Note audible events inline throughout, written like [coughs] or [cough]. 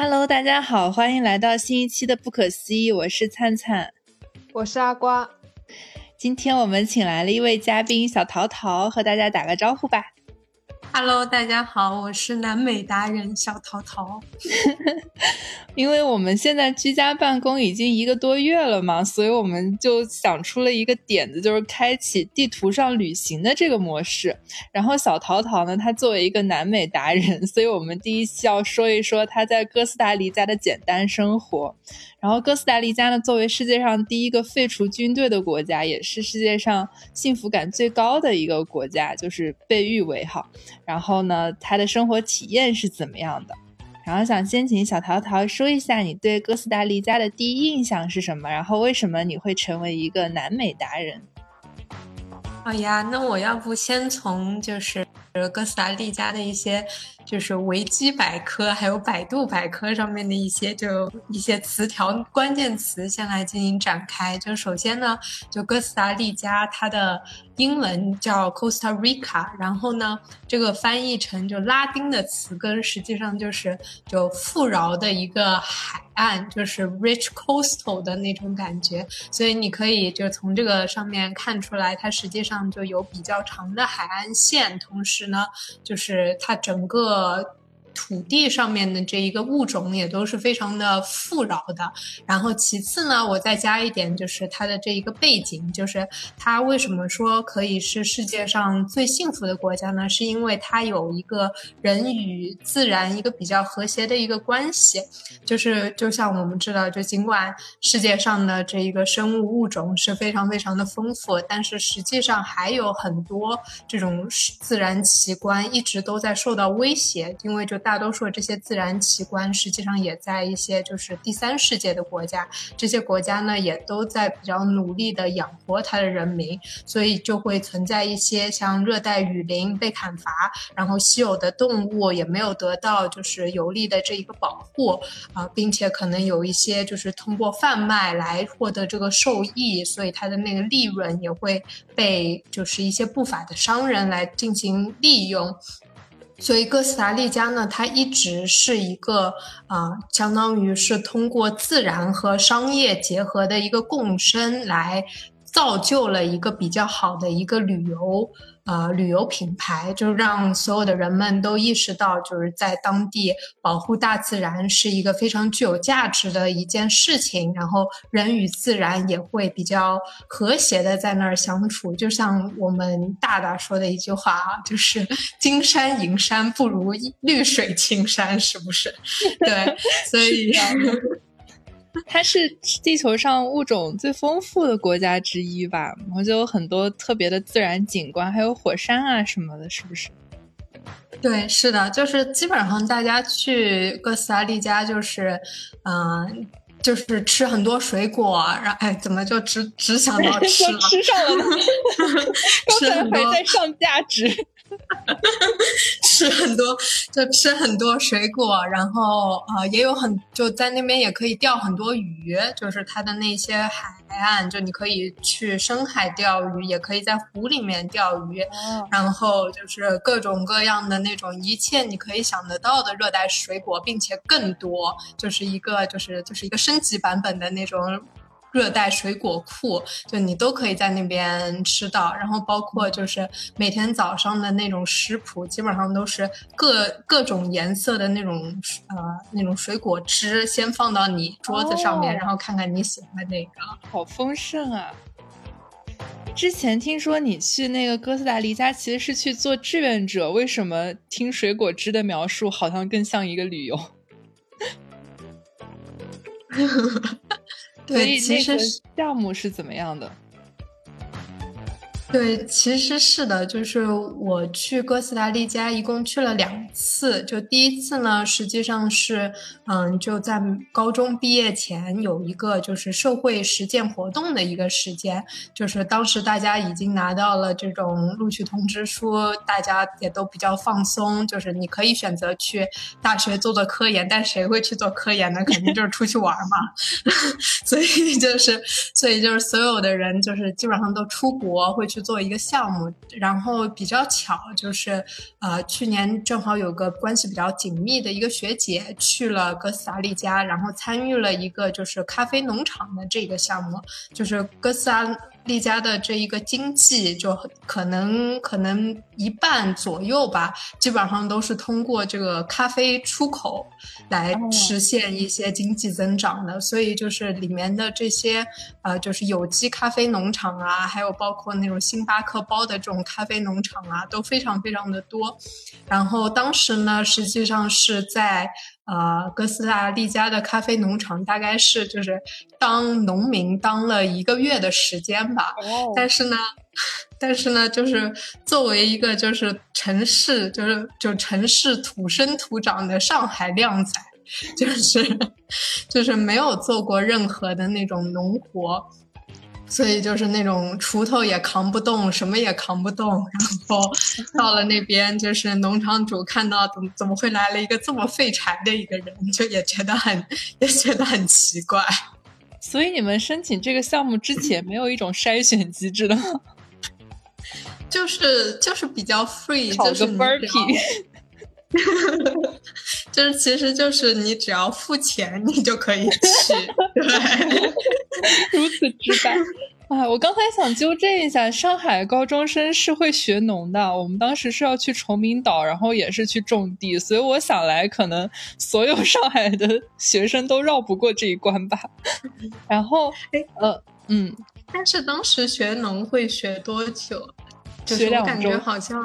Hello，大家好，欢迎来到新一期的不可思议，我是灿灿，我是阿瓜。今天我们请来了一位嘉宾小桃桃，和大家打个招呼吧。Hello，大家好，我是南美达人小桃桃。[laughs] 因为我们现在居家办公已经一个多月了嘛，所以我们就想出了一个点子，就是开启地图上旅行的这个模式。然后小桃桃呢，她作为一个南美达人，所以我们第一期要说一说她在哥斯达黎加的简单生活。然后哥斯达黎加呢，作为世界上第一个废除军队的国家，也是世界上幸福感最高的一个国家，就是被誉为哈。然后呢，他的生活体验是怎么样的？然后想先请小桃桃说一下你对哥斯达黎加的第一印象是什么？然后为什么你会成为一个南美达人？好呀，那我要不先从就是哥斯达黎加的一些。就是维基百科还有百度百科上面的一些就一些词条关键词，先来进行展开。就首先呢，就哥斯达黎加它的英文叫 Costa Rica，然后呢，这个翻译成就拉丁的词根，实际上就是就富饶的一个海岸，就是 rich coastal 的那种感觉。所以你可以就从这个上面看出来，它实际上就有比较长的海岸线，同时呢，就是它整个。土地上面的这一个物种也都是非常的富饶的。然后其次呢，我再加一点，就是它的这一个背景，就是它为什么说可以是世界上最幸福的国家呢？是因为它有一个人与自然一个比较和谐的一个关系。就是就像我们知道，就尽管世界上的这一个生物物种是非常非常的丰富，但是实际上还有很多这种自然奇观一直都在受到威胁，因为就。大多数这些自然奇观，实际上也在一些就是第三世界的国家，这些国家呢也都在比较努力的养活它的人民，所以就会存在一些像热带雨林被砍伐，然后稀有的动物也没有得到就是有力的这一个保护啊，并且可能有一些就是通过贩卖来获得这个受益，所以它的那个利润也会被就是一些不法的商人来进行利用。所以哥斯达黎加呢，它一直是一个啊，相当于是通过自然和商业结合的一个共生，来造就了一个比较好的一个旅游。呃，旅游品牌就让所有的人们都意识到，就是在当地保护大自然是一个非常具有价值的一件事情。然后人与自然也会比较和谐的在那儿相处。就像我们大大说的一句话啊，就是“金山银山不如绿水青山”，是不是？[laughs] 对，所 [laughs] 以。[laughs] 它是地球上物种最丰富的国家之一吧，然后就有很多特别的自然景观，还有火山啊什么的，是不是？对，是的，就是基本上大家去哥斯达黎加，就是嗯，就是吃很多水果，然后哎，怎么就只只想到 [laughs] 吃了？吃上了呢？[laughs] 刚才还在上价值。[laughs] 吃很多，就吃很多水果，然后呃，也有很就在那边也可以钓很多鱼，就是它的那些海岸，就你可以去深海钓鱼，也可以在湖里面钓鱼，然后就是各种各样的那种一切你可以想得到的热带水果，并且更多，就是一个就是就是一个升级版本的那种。热带水果库，就你都可以在那边吃到，然后包括就是每天早上的那种食谱，基本上都是各各种颜色的那种呃那种水果汁，先放到你桌子上面，然后看看你喜欢哪个。好丰盛啊！之前听说你去那个哥斯达黎加其实是去做志愿者，为什么听水果汁的描述好像更像一个旅游？[laughs] 所以那个项目是怎么样的？对，其实是的，就是我去哥斯达黎加一共去了两次。就第一次呢，实际上是，嗯，就在高中毕业前有一个就是社会实践活动的一个时间。就是当时大家已经拿到了这种录取通知书，大家也都比较放松，就是你可以选择去大学做做科研，但谁会去做科研呢？肯定就是出去玩嘛。[laughs] 所以就是，所以就是所有的人就是基本上都出国会去。去做一个项目，然后比较巧就是呃去年正好有个关系比较紧密的一个学姐去了哥斯达黎加，然后参与了一个就是咖啡农场的这个项目，就是哥斯达。丽家的这一个经济就可能可能一半左右吧，基本上都是通过这个咖啡出口来实现一些经济增长的。所以就是里面的这些呃，就是有机咖啡农场啊，还有包括那种星巴克包的这种咖啡农场啊，都非常非常的多。然后当时呢，实际上是在。呃，哥斯达黎加的咖啡农场大概是就是当农民当了一个月的时间吧。哦。但是呢，[laughs] 但是呢，就是作为一个就是城市，就是就城市土生土长的上海靓仔，[laughs] 就是 [laughs] 就是没有做过任何的那种农活。所以就是那种锄头也扛不动，什么也扛不动。然后到了那边，就是农场主看到怎么怎么会来了一个这么废柴的一个人，就也觉得很也觉得很奇怪。所以你们申请这个项目之前没有一种筛选机制的吗？[laughs] 就是就是比较 free，就是分儿皮。[laughs] 就是其实就是你只要付钱，你就可以去。对。[laughs] 如此直白啊！我刚才想纠正一下，上海高中生是会学农的。我们当时是要去崇明岛，然后也是去种地，所以我想来，可能所有上海的学生都绕不过这一关吧。[laughs] 然后，呃，嗯，但是当时学农会学多久？学两周，感觉好像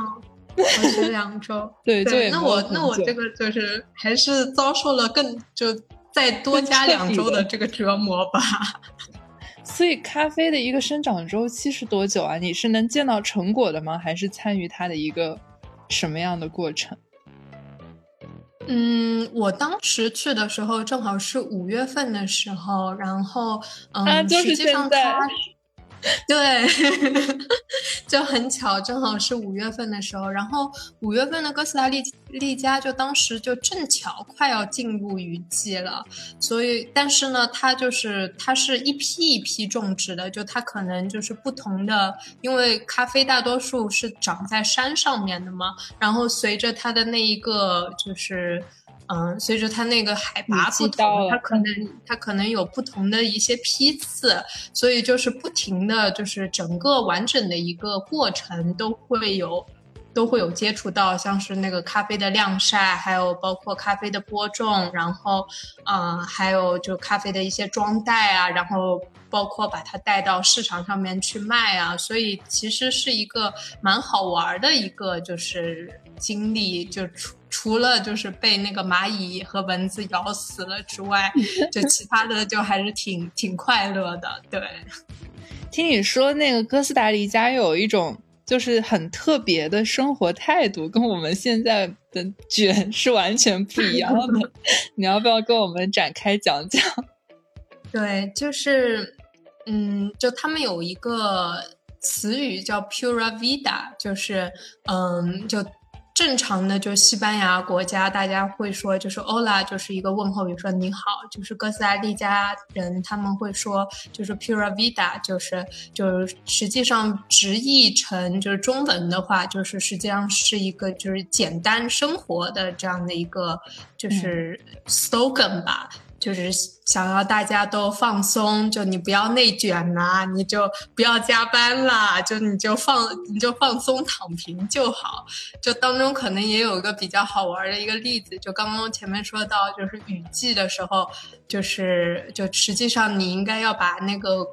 学两周。[laughs] 对对，那我那我这个就是还是遭受了更就。再多加两周的这个折磨吧。[laughs] 所以，咖啡的一个生长周期是多久啊？你是能见到成果的吗？还是参与它的一个什么样的过程？嗯，我当时去的时候正好是五月份的时候，然后嗯，实际上它。[laughs] 对，[laughs] 就很巧，正好是五月份的时候，然后五月份的哥斯达黎黎加就当时就正巧快要进入雨季了，所以但是呢，它就是它是一批一批种植的，就它可能就是不同的，因为咖啡大多数是长在山上面的嘛，然后随着它的那一个就是。嗯，随着它那个海拔不同，它可能它可能有不同的一些批次，所以就是不停的就是整个完整的一个过程都会有都会有接触到，像是那个咖啡的晾晒，还有包括咖啡的播种，然后嗯，还有就咖啡的一些装袋啊，然后包括把它带到市场上面去卖啊，所以其实是一个蛮好玩的一个就是经历，就出。除了就是被那个蚂蚁和蚊子咬死了之外，就其他的就还是挺挺快乐的。对，听你说那个哥斯达黎加有一种就是很特别的生活态度，跟我们现在的卷是完全不一样的。[laughs] 你要不要跟我们展开讲讲？[laughs] 对，就是嗯，就他们有一个词语叫 “pura vida”，就是嗯，就。正常的就西班牙国家，大家会说就是 Hola，就是一个问候比如，说你好。就是哥斯达黎加人他们会说就是 Pura Vida，就是就是实际上直译成就是中文的话，就是实际上是一个就是简单生活的这样的一个就是 slogan 吧。就是想要大家都放松，就你不要内卷呐，你就不要加班啦，就你就放你就放松躺平就好。就当中可能也有一个比较好玩的一个例子，就刚刚前面说到，就是雨季的时候，就是就实际上你应该要把那个。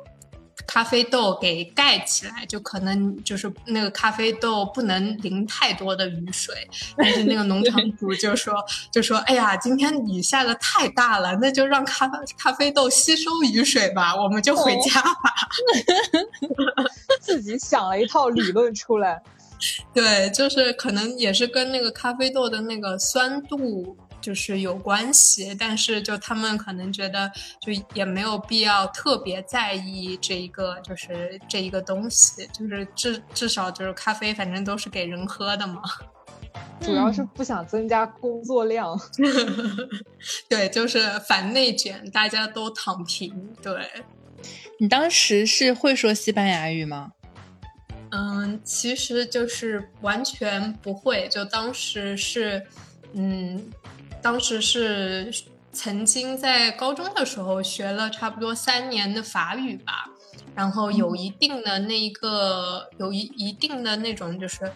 咖啡豆给盖起来，就可能就是那个咖啡豆不能淋太多的雨水。但是那个农场主就说，就说：“哎呀，今天雨下的太大了，那就让咖咖啡豆吸收雨水吧，我们就回家吧。”自己想了一套理论出来。[laughs] 对，就是可能也是跟那个咖啡豆的那个酸度。就是有关系，但是就他们可能觉得，就也没有必要特别在意这一个，就是这一个东西，就是至至少就是咖啡，反正都是给人喝的嘛。[laughs] 主要是不想增加工作量。[laughs] 对，就是反内卷，大家都躺平。对，你当时是会说西班牙语吗？嗯，其实就是完全不会。就当时是，嗯，当时是曾经在高中的时候学了差不多三年的法语吧，然后有一定的那一个有一一定的那种就是。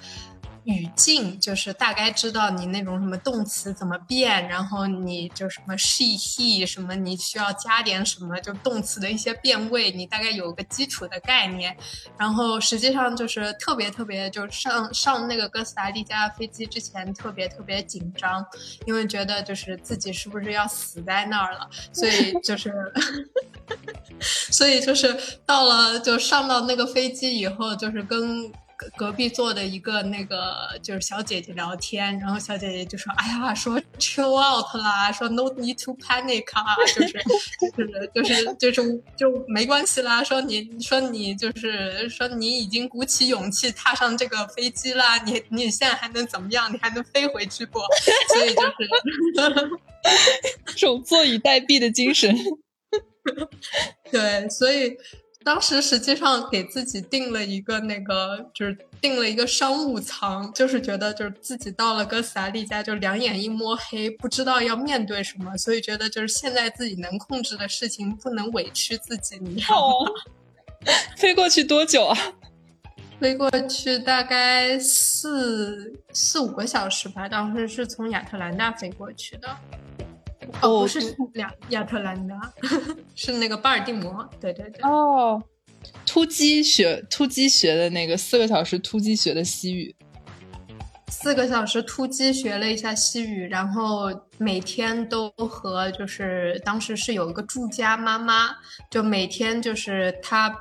语境就是大概知道你那种什么动词怎么变，然后你就什么 she he 什么，你需要加点什么，就动词的一些变位，你大概有个基础的概念。然后实际上就是特别特别，就上上那个哥斯达黎加飞机之前特别特别紧张，因为觉得就是自己是不是要死在那儿了，所以就是，[laughs] 所以就是到了就上到那个飞机以后，就是跟。隔壁坐的一个那个就是小姐姐聊天，然后小姐姐就说：“哎呀，说 chill out 啦，说 no need to panic 啊，就是 [laughs] 就是就是就是就没关系啦。说你说你就是说你已经鼓起勇气踏上这个飞机啦，你你现在还能怎么样？你还能飞回去不？所以就是 [laughs] 这种坐以待毙的精神。[laughs] 对，所以。”当时实际上给自己定了一个那个，就是定了一个商务舱，就是觉得就是自己到了哥斯达黎加就两眼一摸黑，不知道要面对什么，所以觉得就是现在自己能控制的事情不能委屈自己，你知道吗？飞过去多久啊？[laughs] 飞过去大概四四五个小时吧，当时是从亚特兰大飞过去的。哦，不是两亚特兰大，[laughs] 是那个巴尔的摩。对对对。哦，突击学突击学的那个四个小时突击学的西语，四个小时突击学了一下西语，然后每天都和就是当时是有一个住家妈妈，就每天就是她。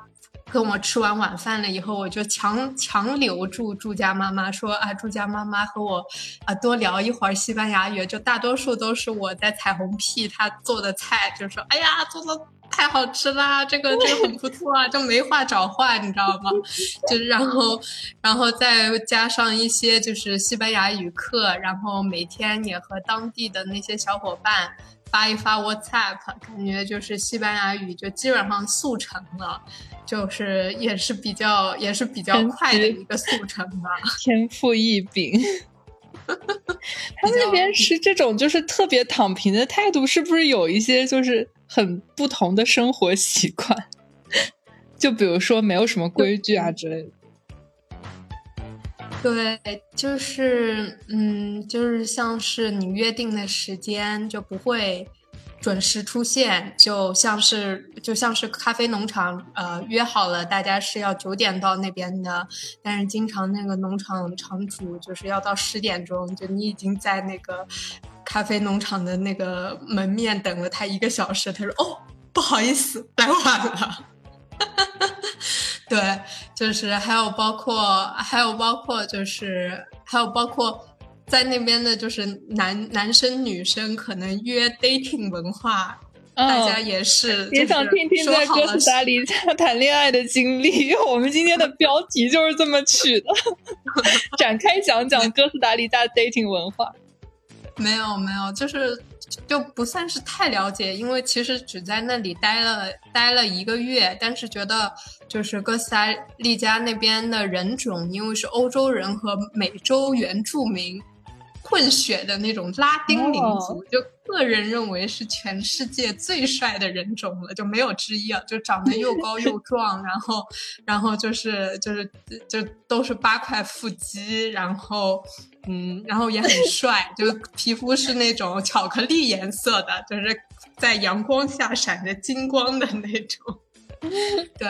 跟我吃完晚饭了以后，我就强强留住住家妈妈，说啊，住家妈妈和我啊多聊一会儿西班牙语。就大多数都是我在彩虹屁她做的菜，就说哎呀，做的太好吃啦，这个 [laughs] 这个很不错啊，就没话找话，你知道吗？[laughs] 就然后然后再加上一些就是西班牙语课，然后每天也和当地的那些小伙伴发一发 WhatsApp，感觉就是西班牙语就基本上速成了。就是也是比较也是比较快的一个速成吧，天赋异禀。[laughs] 他们那边是这种就是特别躺平的态度，是不是有一些就是很不同的生活习惯？就比如说没有什么规矩啊之类的。对，就是嗯，就是像是你约定的时间就不会。准时出现，就像是就像是咖啡农场，呃，约好了大家是要九点到那边的，但是经常那个农场场主就是要到十点钟，就你已经在那个咖啡农场的那个门面等了他一个小时，他说：“哦，不好意思，来晚了。” [laughs] 对，就是还有包括还有包括就是还有包括。在那边的就是男男生女生可能约 dating 文化，大家也是也想听听在哥斯达黎加谈恋爱的经历。我们今天的标题就是这么取的，[laughs] [laughs] 展开讲讲哥斯达黎加 dating 文化。没有没有，就是就不算是太了解，因为其实只在那里待了待了一个月，但是觉得就是哥斯达黎加那边的人种，因为是欧洲人和美洲原住民。混血的那种拉丁民族，就个人认为是全世界最帅的人种了，就没有之一啊！就长得又高又 [laughs] 壮，然后，然后就是就是就都是八块腹肌，然后嗯，然后也很帅，就皮肤是那种巧克力颜色的，就是在阳光下闪着金光的那种，[laughs] 对，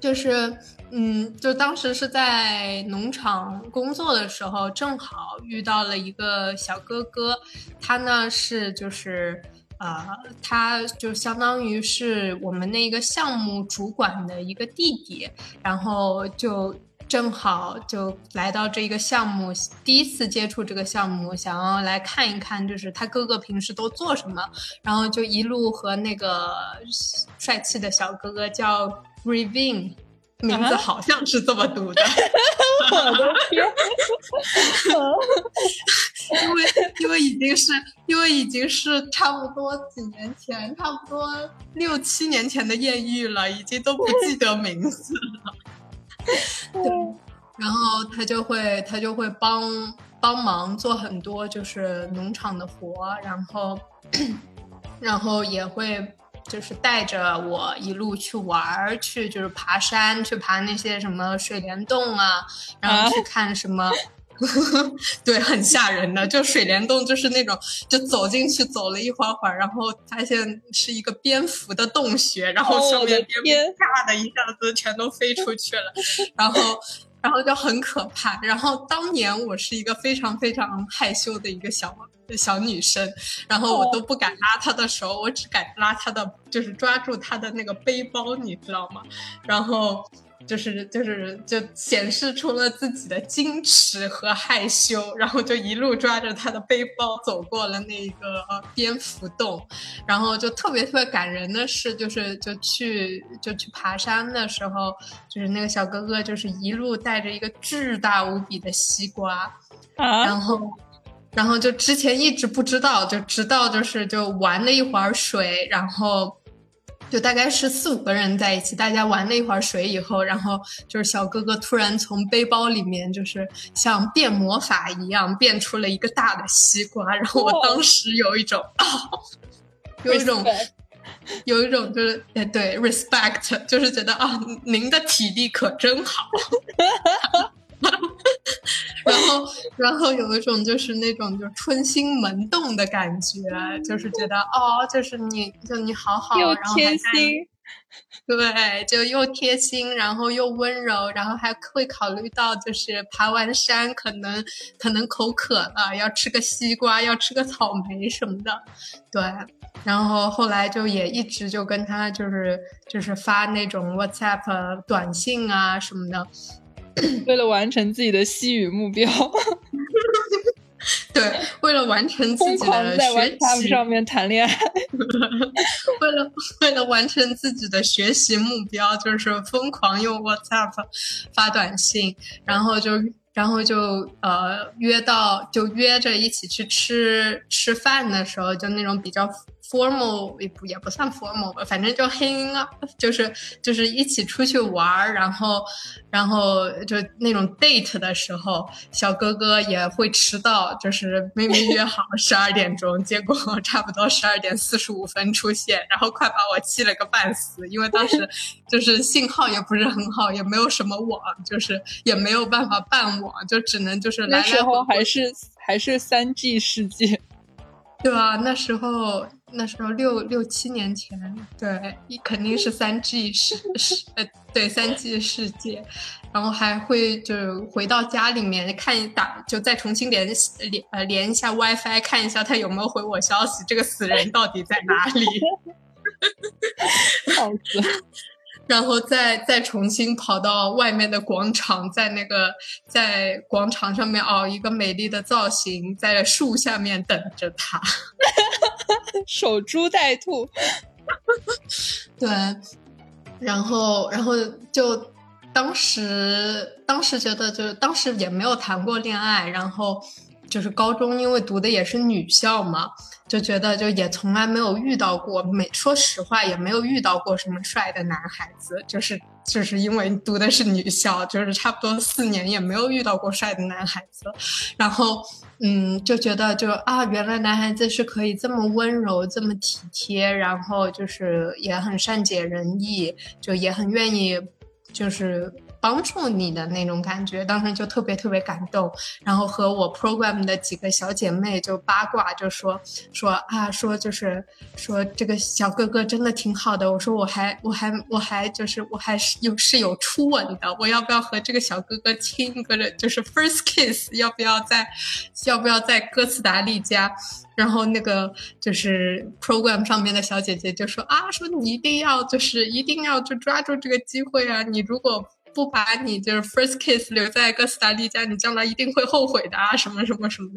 就是。嗯，就当时是在农场工作的时候，正好遇到了一个小哥哥，他呢是就是呃，他就相当于是我们那个项目主管的一个弟弟，然后就正好就来到这一个项目，第一次接触这个项目，想要来看一看，就是他哥哥平时都做什么，然后就一路和那个帅气的小哥哥叫 Revin。[laughs] 名字好像是这么读的，我的天！因为因为已经是因为已经是差不多几年前，差不多六七年前的艳遇了，已经都不记得名字了。[laughs] 对，然后他就会他就会帮帮忙做很多就是农场的活，然后然后也会就是带着我一路去玩儿，去就是爬山，去爬那些什么水帘洞啊，然后去看什么。[laughs] 对，很吓人的，就水帘洞，就是那种，就走进去走了一会儿会儿，然后发现是一个蝙蝠的洞穴，然后上面蝙蝠啪的一下子全都飞出去了，然后，然后就很可怕。然后当年我是一个非常非常害羞的一个小小女生，然后我都不敢拉她的手，我只敢拉她的，就是抓住她的那个背包，你知道吗？然后。就是就是就显示出了自己的矜持和害羞，然后就一路抓着他的背包走过了那个蝙蝠洞，然后就特别特别感人的是，就是就去就去爬山的时候，就是那个小哥哥就是一路带着一个巨大无比的西瓜，然后然后就之前一直不知道，就直到就是就玩了一会儿水，然后。就大概是四五个人在一起，大家玩了一会儿水以后，然后就是小哥哥突然从背包里面，就是像变魔法一样变出了一个大的西瓜，然后我当时有一种啊，[laughs] 有一种，有一种就是哎对，respect，就是觉得啊，您的体力可真好。[laughs] 然后，然后有一种就是那种就春心萌动的感觉，就是觉得哦，就是你就你好好，又贴心，对，就又贴心，然后又温柔，然后还会考虑到就是爬完山可能可能口渴了，要吃个西瓜，要吃个草莓什么的，对。然后后来就也一直就跟他就是就是发那种 WhatsApp 短信啊什么的。为了完成自己的西语目标，对，为了完成自己的学习上面谈恋爱，为了为了完成自己的学习目标，就是疯狂用 WhatsApp 发短信，然后就然后就呃约到就约着一起去吃吃饭的时候，就那种比较。Formal 也不也不算 formal 吧，反正就 hang 啊，就是就是一起出去玩儿，然后然后就那种 date 的时候，小哥哥也会迟到，就是明明约好十二点钟，结果 [laughs] 差不多十二点四十五分出现，然后快把我气了个半死，因为当时 [laughs] 就是信号也不是很好，也没有什么网，就是也没有办法办网，就只能就是来来回回还是还是三 G 世界，对啊，那时候。那时候六六七年前，对，肯定是三 G 世世呃，对三 G 世界，然后还会就回到家里面看打，就再重新连连呃连一下 WiFi，看一下他有没有回我消息，这个死人到底在哪里？[laughs] 笑死！然后再再重新跑到外面的广场，在那个在广场上面凹一个美丽的造型，在树下面等着他，[laughs] 守株待兔。对，然后然后就当时当时觉得就是当时也没有谈过恋爱，然后就是高中因为读的也是女校嘛。就觉得就也从来没有遇到过，没说实话也没有遇到过什么帅的男孩子，就是就是因为读的是女校，就是差不多四年也没有遇到过帅的男孩子，然后嗯就觉得就啊原来男孩子是可以这么温柔这么体贴，然后就是也很善解人意，就也很愿意就是。帮助你的那种感觉，当时就特别特别感动，然后和我 program 的几个小姐妹就八卦，就说说啊，说就是说这个小哥哥真的挺好的。我说我还我还我还就是我还是有是有初吻的，我要不要和这个小哥哥亲一个？就是 first kiss，要不要在要不要在哥斯达黎加？然后那个就是 program 上面的小姐姐就说啊，说你一定要就是一定要就抓住这个机会啊，你如果。不把你就是 first kiss 留在哥斯达黎加，你将来一定会后悔的啊！什么什么什么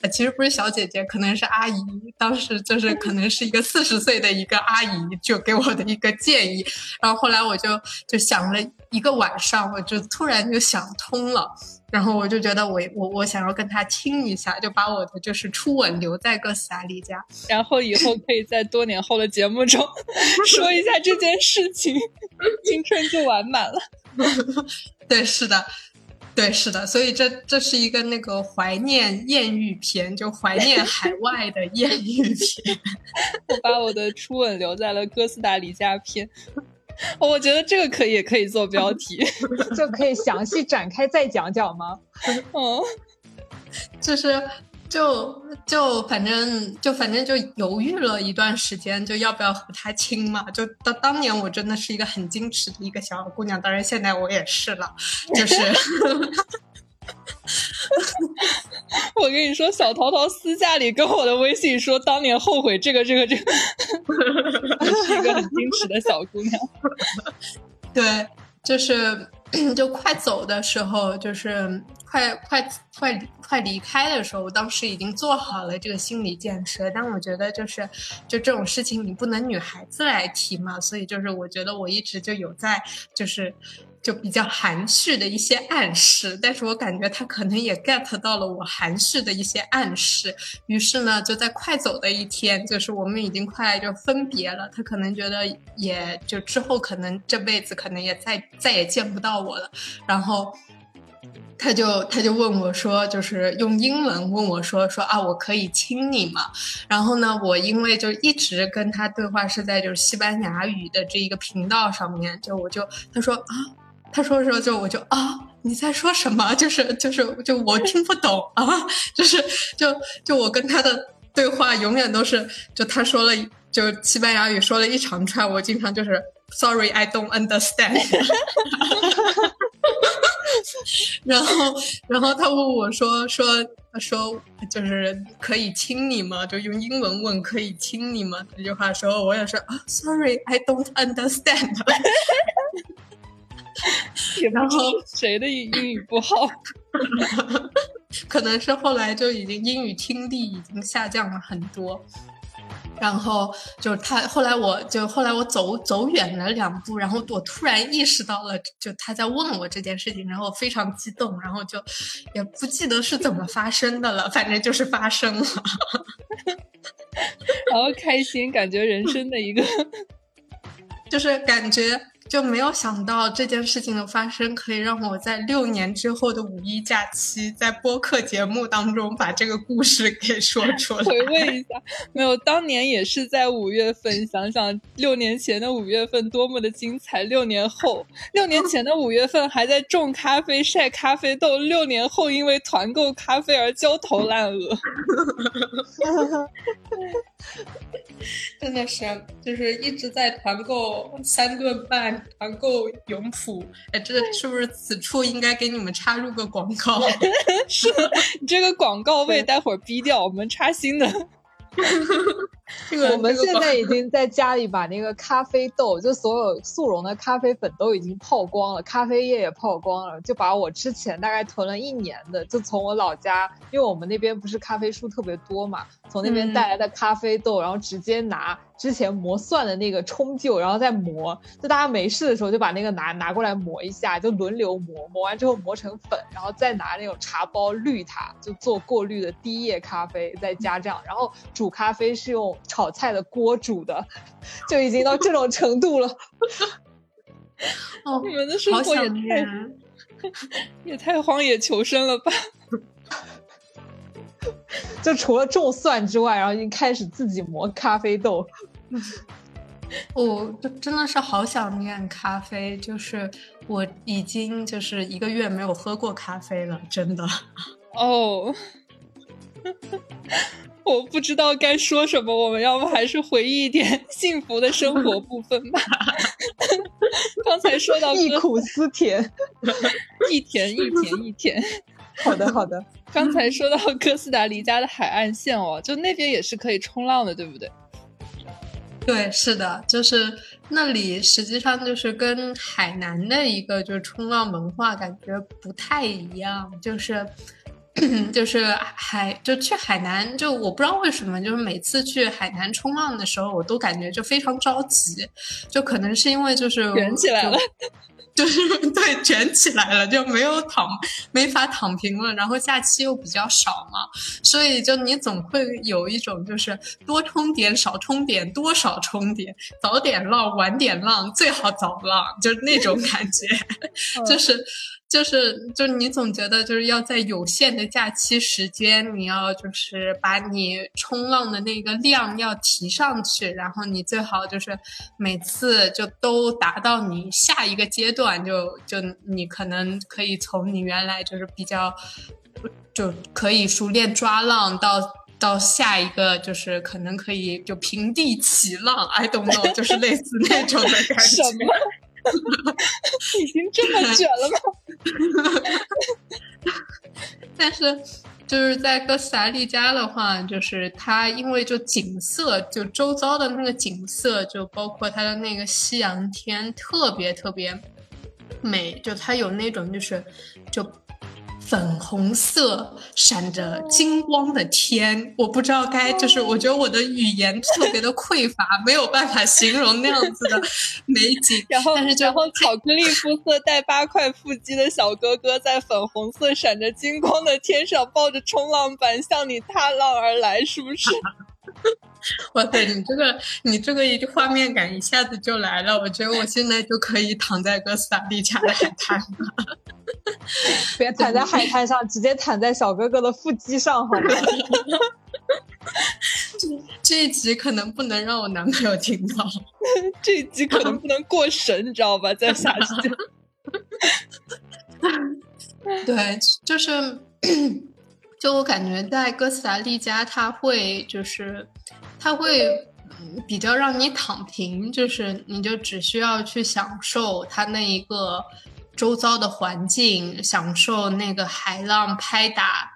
的，其实不是小姐姐，可能是阿姨。当时就是可能是一个四十岁的一个阿姨，就给我的一个建议。然后后来我就就想了一个晚上，我就突然就想通了。然后我就觉得我我我想要跟他亲一下，就把我的就是初吻留在哥斯达黎加，然后以后可以在多年后的节目中 [laughs] 说一下这件事情，青春就完满了。[laughs] 对，是的。对，是的，所以这这是一个那个怀念艳遇片，就怀念海外的艳遇片。[laughs] 我把我的初吻留在了哥斯达黎加片，[laughs] 我觉得这个可以，也可以做标题，[laughs] 就可以详细展开再讲讲吗？嗯，[laughs] 就是。就就反正就反正就犹豫了一段时间，就要不要和他亲嘛？就当当年我真的是一个很矜持的一个小姑娘，当然现在我也是了。就是 [laughs] 我跟你说，小桃桃私下里跟我的微信说，当年后悔这个这个这个，[laughs] 是一个很矜持的小姑娘。[laughs] 对，就是 [clears throat] 就快走的时候，就是。快快快快离开的时候，我当时已经做好了这个心理建设。但我觉得，就是就这种事情，你不能女孩子来提嘛。所以就是我觉得我一直就有在，就是就比较含蓄的一些暗示。但是我感觉他可能也 get 到了我含蓄的一些暗示。于是呢，就在快走的一天，就是我们已经快就分别了。他可能觉得，也就之后可能这辈子可能也再再也见不到我了。然后。他就他就问我说，就是用英文问我说说啊，我可以亲你吗？然后呢，我因为就一直跟他对话是在就是西班牙语的这一个频道上面，就我就他说啊，他说的时候就我就啊，你在说什么？就是就是就我听不懂啊，就是就就我跟他的对话永远都是就他说了就西班牙语说了一长串，我经常就是 Sorry I don't understand。[laughs] 然后，然后他问我说：“说说就是可以亲你吗？就用英文问可以亲你吗？”这句话时候，我也是啊，Sorry，I don't understand。[laughs] 然后 [laughs] 谁的英语不好？[laughs] 可能是后来就已经英语听力已经下降了很多。然后就他后来我就后来我走走远了两步，然后我突然意识到了，就他在问我这件事情，然后非常激动，然后就也不记得是怎么发生的了，反正就是发生了，然后开心，感觉人生的一个，[laughs] 就是感觉。就没有想到这件事情的发生，可以让我在六年之后的五一假期，在播客节目当中把这个故事给说出来。回味一下，没有，当年也是在五月份，想想六年前的五月份多么的精彩。六年后，六年前的五月份还在种咖啡、晒咖啡豆，六年后因为团购咖啡而焦头烂额。[laughs] 真的是，就是一直在团购三顿半，[laughs] 团购永璞。哎，这 [laughs] 是不是此处应该给你们插入个广告？[laughs] 是，你这个广告位待会儿逼掉，我们插新的。这个我们现在已经在家里把那个咖啡豆，就所有速溶的咖啡粉都已经泡光了，咖啡液也泡光了，就把我之前大概囤了一年的，就从我老家，因为我们那边不是咖啡树特别多嘛，从那边带来的咖啡豆，然后直接拿。之前磨蒜的那个冲臼，然后再磨，就大家没事的时候就把那个拿拿过来磨一下，就轮流磨，磨完之后磨成粉，然后再拿那种茶包滤它，就做过滤的低液咖啡，再加这样，然后煮咖啡是用炒菜的锅煮的，[laughs] 就已经到这种程度了。哦，[laughs] 你们的生活也太 [laughs] 也太荒野求生了吧！就除了种蒜之外，然后已经开始自己磨咖啡豆。我就真的是好想念咖啡，就是我已经就是一个月没有喝过咖啡了，真的。哦，我不知道该说什么，我们要不还是回忆一点幸福的生活部分吧。[laughs] 刚才说到忆苦思甜，一甜一甜一甜。[laughs] 好的，好的。[laughs] 刚才说到哥斯达黎加的海岸线哦，就那边也是可以冲浪的，对不对？对，是的，就是那里实际上就是跟海南的一个就是冲浪文化感觉不太一样，就是 [coughs] 就是海就去海南，就我不知道为什么，就是每次去海南冲浪的时候，我都感觉就非常着急，就可能是因为就是卷起来了。就是对卷起来了，就没有躺，[laughs] 没法躺平了。然后假期又比较少嘛，所以就你总会有一种就是多充点少充点，多少充点，早点浪晚点浪，最好早浪，就是那种感觉，[laughs] 就是。就是，就你总觉得就是要在有限的假期时间，你要就是把你冲浪的那个量要提上去，然后你最好就是每次就都达到你下一个阶段，就就你可能可以从你原来就是比较就可以熟练抓浪，到到下一个就是可能可以就平地起浪，I don't know，就是类似那种的感觉。[laughs] [laughs] 已经这么卷了吗？[laughs] 但是就是在哥斯达黎加的话，就是它因为就景色，就周遭的那个景色，就包括它的那个夕阳天，特别特别美。就它有那种就是就。粉红色闪着金光的天，我不知道该就是，我觉得我的语言特别的匮乏，没有办法形容那样子的美景。[laughs] 然后，但是然后巧克力肤色带八块腹肌的小哥哥在粉红色闪着金光的天上抱着冲浪板向你踏浪而来，是不是？[laughs] [laughs] 哇塞，你这个你这个一画面感一下子就来了，我觉得我现在就可以躺在哥斯达黎加的海滩了。[laughs] 别躺在海滩上，直接躺在小哥哥的腹肌上好吗？[laughs] 这这一集可能不能让我男朋友听到，这一集可能不能过审，你知道吧？在下去，对，就是。[clears throat] 就我感觉，在哥斯达黎加，他会就是，他会比较让你躺平，就是你就只需要去享受他那一个周遭的环境，享受那个海浪拍打。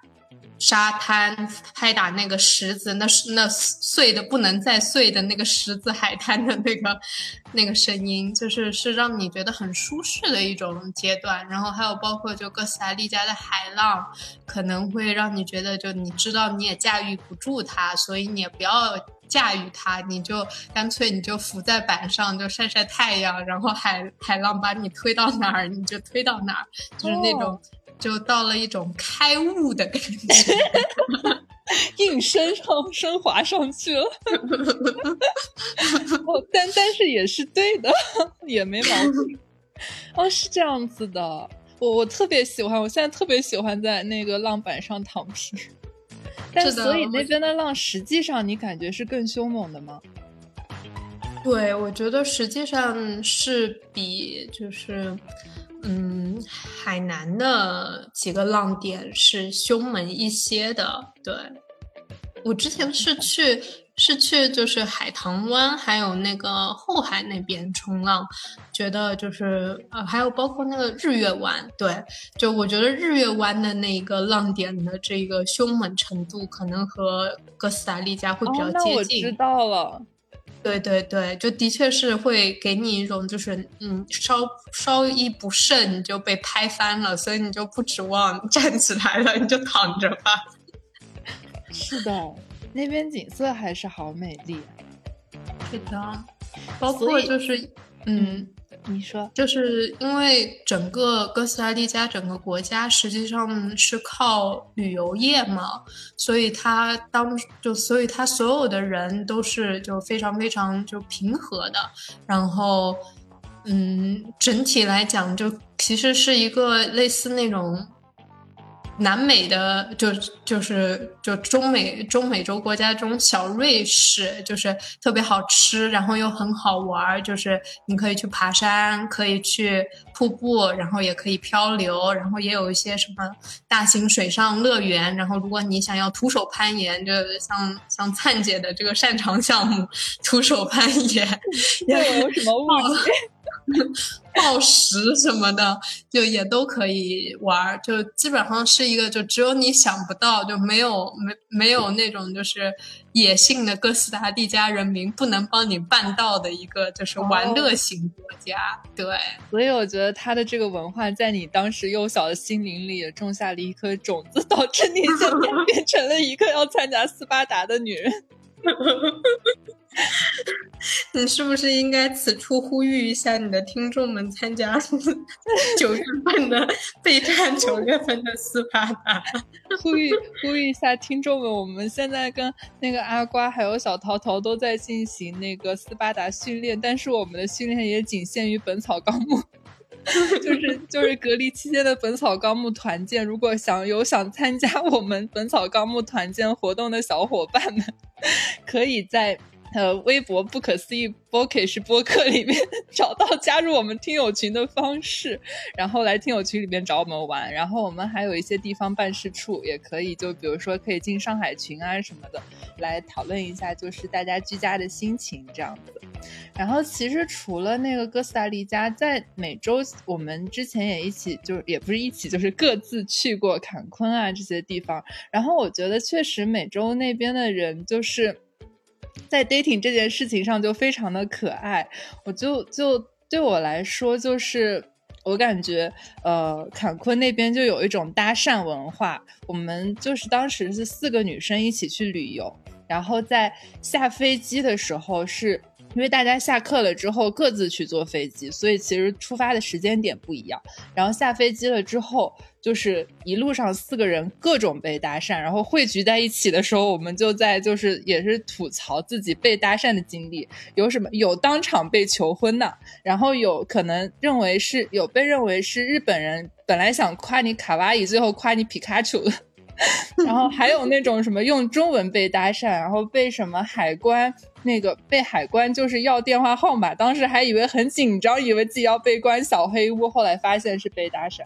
沙滩拍打那个石子，那是那碎的不能再碎的那个石子海滩的那个那个声音，就是是让你觉得很舒适的一种阶段。然后还有包括就哥斯达黎加的海浪，可能会让你觉得就你知道你也驾驭不住它，所以你也不要驾驭它，你就干脆你就浮在板上就晒晒太阳，然后海海浪把你推到哪儿你就推到哪儿，就是那种。就到了一种开悟的感觉，[laughs] 硬升上升华上去了。[laughs] 哦，但但是也是对的，也没毛病。哦，是这样子的，我我特别喜欢，我现在特别喜欢在那个浪板上躺平。但所以那边的浪实际上你感觉是更凶猛的吗？对，我觉得实际上是比就是。嗯，海南的几个浪点是凶猛一些的。对，我之前是去是去就是海棠湾，还有那个后海那边冲浪，觉得就是呃，还有包括那个日月湾。对，就我觉得日月湾的那个浪点的这个凶猛程度，可能和哥斯达黎加会比较接近。我知道了。对对对，就的确是会给你一种，就是嗯，稍稍一不慎你就被拍翻了，所以你就不指望站起来了，你就躺着吧。[laughs] 是的，那边景色还是好美丽。是的，包括就是嗯。你说，就是因为整个哥斯达黎加整个国家实际上是靠旅游业嘛，所以它当就所以它所有的人都是就非常非常就平和的，然后嗯，整体来讲就其实是一个类似那种。南美的就就是就中美中美洲国家中小瑞士，就是特别好吃，然后又很好玩，就是你可以去爬山，可以去瀑布，然后也可以漂流，然后也有一些什么大型水上乐园，然后如果你想要徒手攀岩，就像像灿姐的这个擅长项目，徒手攀岩，也有什么误解？[laughs] 暴食什么的，就也都可以玩，就基本上是一个，就只有你想不到，就没有没没有那种就是野性的哥斯达黎加人民不能帮你办到的一个，就是玩乐型国家。对，所以我觉得他的这个文化在你当时幼小的心灵里也种下了一颗种子，[laughs] 导致你现在变成了一个要参加斯巴达的女人。[laughs] [laughs] 你是不是应该此处呼吁一下你的听众们参加 [laughs] 九月份的备战九月份的斯巴达？[laughs] 呼吁呼吁一下听众们，我们现在跟那个阿瓜还有小桃桃都在进行那个斯巴达训练，但是我们的训练也仅限于《本草纲目》。就是就是隔离期间的《本草纲目》团建，如果想有想参加我们《本草纲目》团建活动的小伙伴们，可以在。呃，微博不可思议 bookish 播客里面 [laughs] 找到加入我们听友群的方式，然后来听友群里面找我们玩。然后我们还有一些地方办事处，也可以就比如说可以进上海群啊什么的，来讨论一下就是大家居家的心情这样子。然后其实除了那个哥斯达黎加，在美洲我们之前也一起，就是也不是一起，就是各自去过坎昆啊这些地方。然后我觉得确实美洲那边的人就是。在 dating 这件事情上就非常的可爱，我就就对我来说，就是我感觉，呃，坎昆那边就有一种搭讪文化。我们就是当时是四个女生一起去旅游，然后在下飞机的时候是。因为大家下课了之后各自去坐飞机，所以其实出发的时间点不一样。然后下飞机了之后，就是一路上四个人各种被搭讪，然后汇聚在一起的时候，我们就在就是也是吐槽自己被搭讪的经历，有什么有当场被求婚的，然后有可能认为是有被认为是日本人本来想夸你卡哇伊，最后夸你皮卡丘的。然后还有那种什么用中文被搭讪，然后被什么海关那个被海关就是要电话号码，当时还以为很紧张，以为自己要被关小黑屋，后来发现是被搭讪。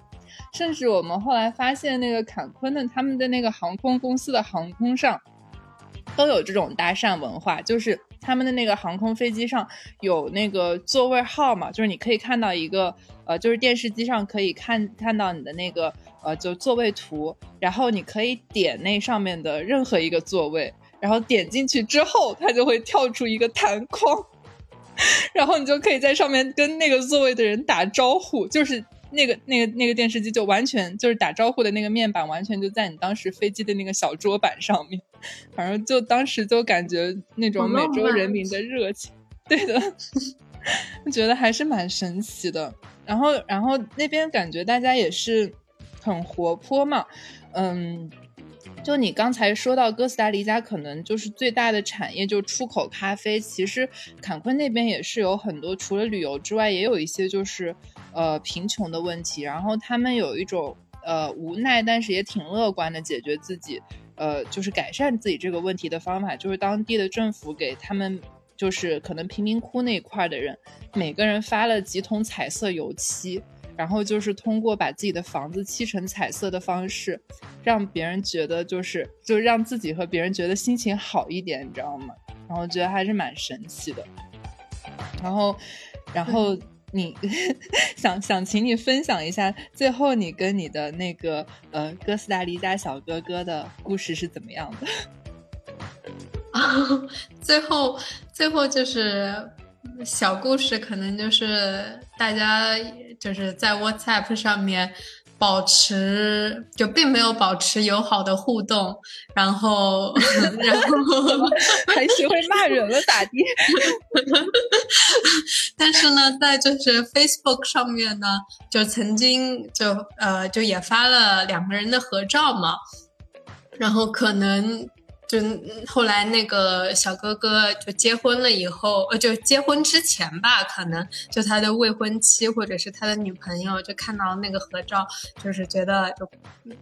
甚至我们后来发现，那个坎昆的他们的那个航空公司的航空上都有这种搭讪文化，就是他们的那个航空飞机上有那个座位号嘛，就是你可以看到一个呃，就是电视机上可以看看到你的那个。呃，就座位图，然后你可以点那上面的任何一个座位，然后点进去之后，它就会跳出一个弹框，[laughs] 然后你就可以在上面跟那个座位的人打招呼，就是那个那个那个电视机就完全就是打招呼的那个面板，完全就在你当时飞机的那个小桌板上面，反正就当时就感觉那种美洲人民的热情，对的，[laughs] 我觉得还是蛮神奇的。然后，然后那边感觉大家也是。很活泼嘛，嗯，就你刚才说到哥斯达黎加，可能就是最大的产业就出口咖啡。其实坎昆那边也是有很多，除了旅游之外，也有一些就是呃贫穷的问题。然后他们有一种呃无奈，但是也挺乐观的解决自己呃就是改善自己这个问题的方法，就是当地的政府给他们就是可能贫民窟那一块的人，每个人发了几桶彩色油漆。然后就是通过把自己的房子漆成彩色的方式，让别人觉得就是就让自己和别人觉得心情好一点，你知道吗？然后觉得还是蛮神奇的。然后，然后你 [laughs] 想想请你分享一下，最后你跟你的那个呃哥斯达黎加小哥哥的故事是怎么样的？[laughs] 最后，最后就是。小故事可能就是大家就是在 WhatsApp 上面保持就并没有保持友好的互动，然后 [laughs] 然后 [laughs] 还学会骂人了咋地？[laughs] 但是呢，在就是 Facebook 上面呢，就曾经就呃就也发了两个人的合照嘛，然后可能。就后来那个小哥哥就结婚了以后，呃，就结婚之前吧，可能就他的未婚妻或者是他的女朋友，就看到那个合照，就是觉得就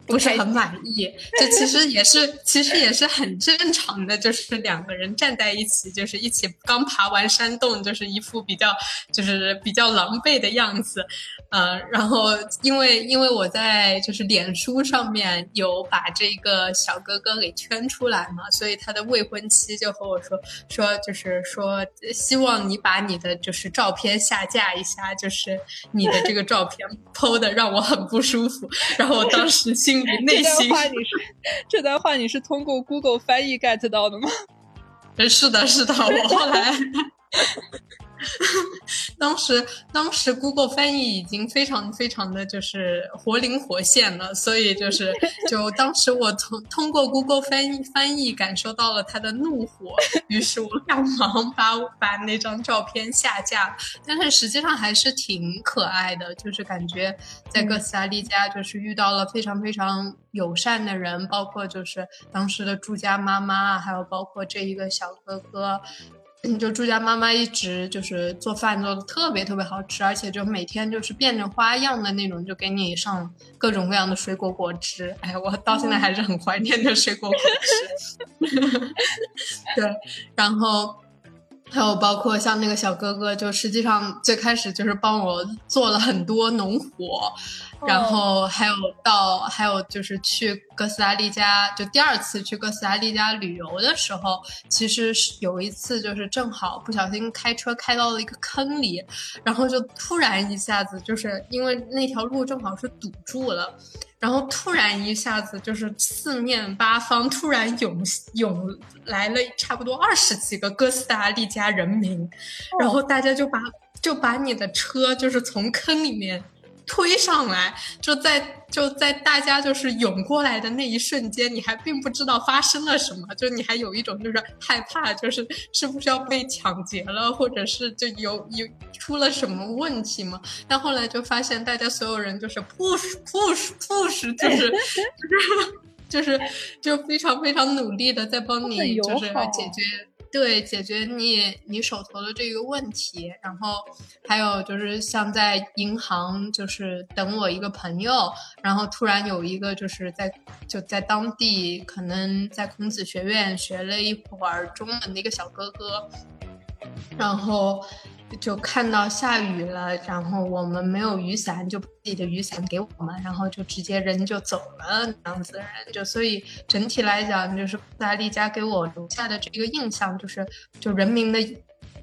不是很满意。就其实也是，其实也是很正常的，就是两个人站在一起，就是一起刚爬完山洞，就是一副比较就是比较狼狈的样子。呃，然后因为因为我在就是脸书上面有把这个小哥哥给圈出来嘛，所以他的未婚妻就和我说说，就是说希望你把你的就是照片下架一下，就是你的这个照片剖的让我很不舒服。然后我当时心里内心，这段话你是这段话你是通过 Google 翻译 get 到的吗？[laughs] 是的，是的，我后来。[laughs] 当时当时 Google 翻译已经非常非常的就是活灵活现了，所以就是就当时我通通过 Google 翻译翻译感受到了他的怒火，于是我赶忙把把那张照片下架。但是实际上还是挺可爱的，就是感觉在哥斯达黎加就是遇到了非常非常友善的人，包括就是当时的住家妈妈，还有包括这一个小哥哥。就住家妈妈一直就是做饭做的特别特别好吃，而且就每天就是变着花样的那种，就给你上各种各样的水果果汁。哎，我到现在还是很怀念的水果果汁。[laughs] 对，然后。还有包括像那个小哥哥，就实际上最开始就是帮我做了很多农活，然后还有到还有就是去哥斯达黎加，就第二次去哥斯达黎加旅游的时候，其实是有一次就是正好不小心开车开到了一个坑里，然后就突然一下子就是因为那条路正好是堵住了。然后突然一下子，就是四面八方突然涌涌来了差不多二十几个哥斯达黎加人民，然后大家就把就把你的车就是从坑里面。推上来，就在就在大家就是涌过来的那一瞬间，你还并不知道发生了什么，就你还有一种就是害怕，就是是不是要被抢劫了，或者是就有有出了什么问题嘛？但后来就发现，大家所有人就是 push push push，就是 [laughs] 就是就是就非常非常努力的在帮你就是解决。对，解决你你手头的这个问题，然后还有就是像在银行，就是等我一个朋友，然后突然有一个就是在就在当地可能在孔子学院学了一会儿中文的一个小哥哥，然后。就看到下雨了，然后我们没有雨伞，就把自己的雨伞给我们，然后就直接人就走了，那样子的人，就所以整体来讲，就是布达利加给我留下的这个印象，就是就人民的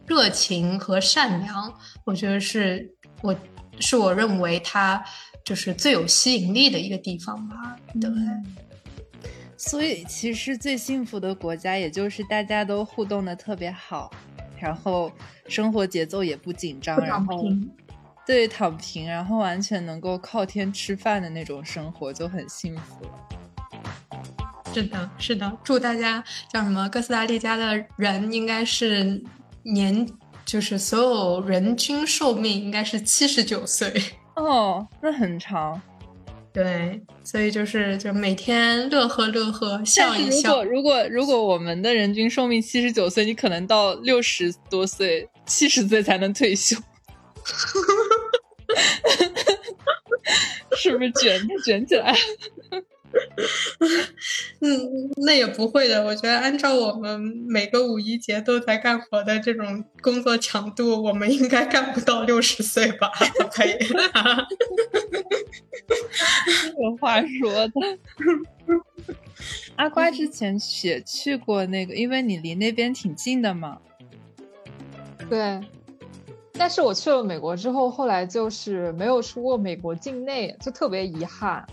热情和善良，我觉得是我是我认为它就是最有吸引力的一个地方吧。对，所以其实最幸福的国家，也就是大家都互动的特别好。然后生活节奏也不紧张，然后对躺平，然后完全能够靠天吃饭的那种生活就很幸福了。是的，是的，祝大家叫什么？哥斯达黎加的人应该是年，就是所有人均寿命应该是七十九岁哦，那很长。对，所以就是就每天乐呵乐呵，笑一笑。如果如果如果我们的人均寿命七十九岁，你可能到六十多岁、七十岁才能退休，[laughs] 是不是卷卷起来？[laughs] 嗯，那也不会的。我觉得按照我们每个五一节都在干活的这种工作强度，我们应该干不到六十岁吧？可以。有话说的。阿瓜之前也去过那个，因为你离那边挺近的嘛。对。但是我去了美国之后，后来就是没有出过美国境内，就特别遗憾。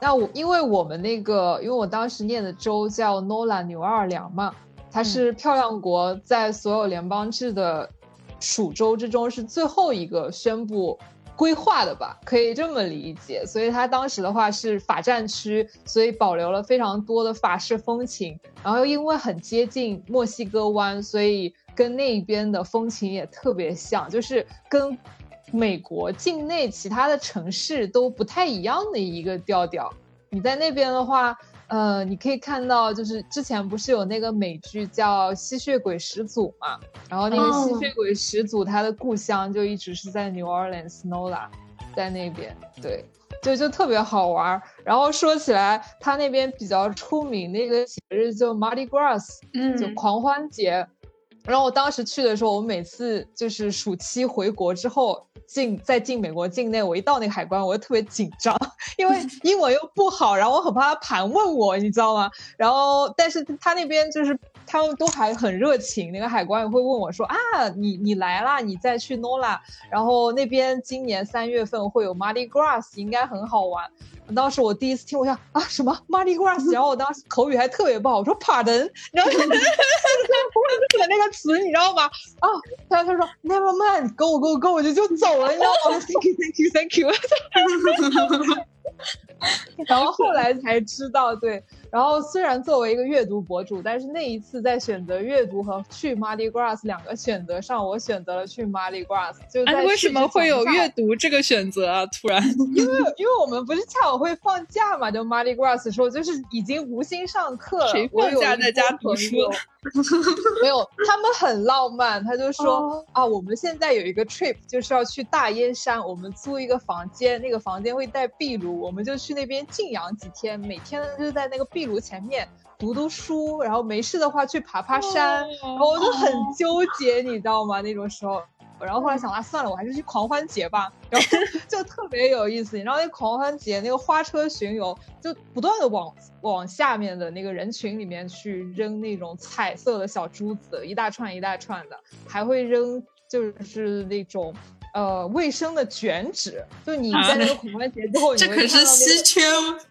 那我因为我们那个，因为我当时念的州叫诺兰纽奥良嘛，它是漂亮国在所有联邦制的属州之中是最后一个宣布规划的吧，可以这么理解。所以它当时的话是法战区，所以保留了非常多的法式风情。然后又因为很接近墨西哥湾，所以跟那边的风情也特别像，就是跟。美国境内其他的城市都不太一样的一个调调。你在那边的话，呃，你可以看到，就是之前不是有那个美剧叫《吸血鬼始祖》嘛？然后那个吸血鬼始祖他的故乡就一直是在 New Orleans NOLA，在那边，对，就就特别好玩。然后说起来，他那边比较出名的一个节日就 Mardi Gras，嗯，就狂欢节。然后我当时去的时候，我每次就是暑期回国之后。进再进美国境内，我一到那个海关，我就特别紧张，因为 [laughs] 英文又不好，然后我很怕他盘问我，你知道吗？然后，但是他那边就是他们都还很热情，[laughs] 那个海关也会问我说啊，你你来啦，你再去 NOLA，然后那边今年三月份会有 Mardi Gras，应该很好玩。当时我第一次听，我想啊什么 Mardi Gras，[laughs] 然后我当时口语还特别不好，我说 Pardon，然后写那个词，你知道吗？啊，他他说 Never mind，Go Go Go，我就就走了，你知道吗？[laughs] Thank you，Thank you，Thank you。然后后来才知道，对。然后虽然作为一个阅读博主，但是那一次在选择阅读和去 Mardi Gras 两个选择上，我选择了去 Mardi Gras。就在为什么会有阅读这个选择啊？突然，因为因为我们不是恰好会放假嘛，就 Mardi Gras 的时候，就是已经无心上课了。谁放假在家读书？没有，他们很浪漫。他就说啊，我们现在有一个 trip，就是要去大烟山，我们租一个房间，那个房间会带壁炉，我们就去那边静养几天，每天就在那个壁炉前面读读书，然后没事的话去爬爬山。然后我就很纠结，你知道吗？那种时候。然后后来想啊，算了，我还是去狂欢节吧。然后 [laughs] 就特别有意思，你知道那狂欢节那个花车巡游，就不断的往往下面的那个人群里面去扔那种彩色的小珠子，一大串一大串的，还会扔就是那种。呃，卫生的卷纸，就你在那个狂欢节之后，[laughs] 这可是稀缺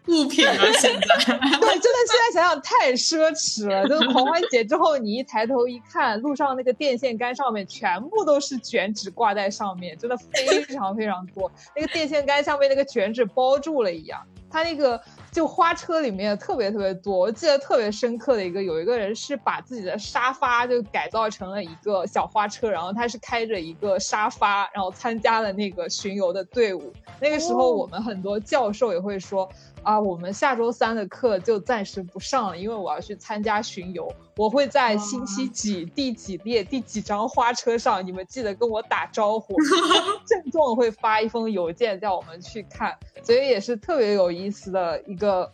物品啊！现在，[laughs] 对，真的现在想想太奢侈了。就是狂欢节之后，你一抬头一看，路上那个电线杆上面全部都是卷纸挂在上面，真的非常非常多。那个电线杆像被那个卷纸包住了一样，它那个。就花车里面特别特别多，我记得特别深刻的一个，有一个人是把自己的沙发就改造成了一个小花车，然后他是开着一个沙发，然后参加了那个巡游的队伍。那个时候我们很多教授也会说。啊，我们下周三的课就暂时不上了，因为我要去参加巡游。我会在星期几、第几列、第几张花车上，你们记得跟我打招呼。[laughs] 郑重会发一封邮件叫我们去看，所以也是特别有意思的一个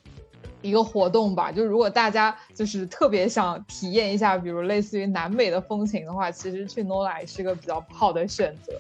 一个活动吧。就如果大家就是特别想体验一下，比如类似于南美的风情的话，其实去 NOLA 是个比较好的选择。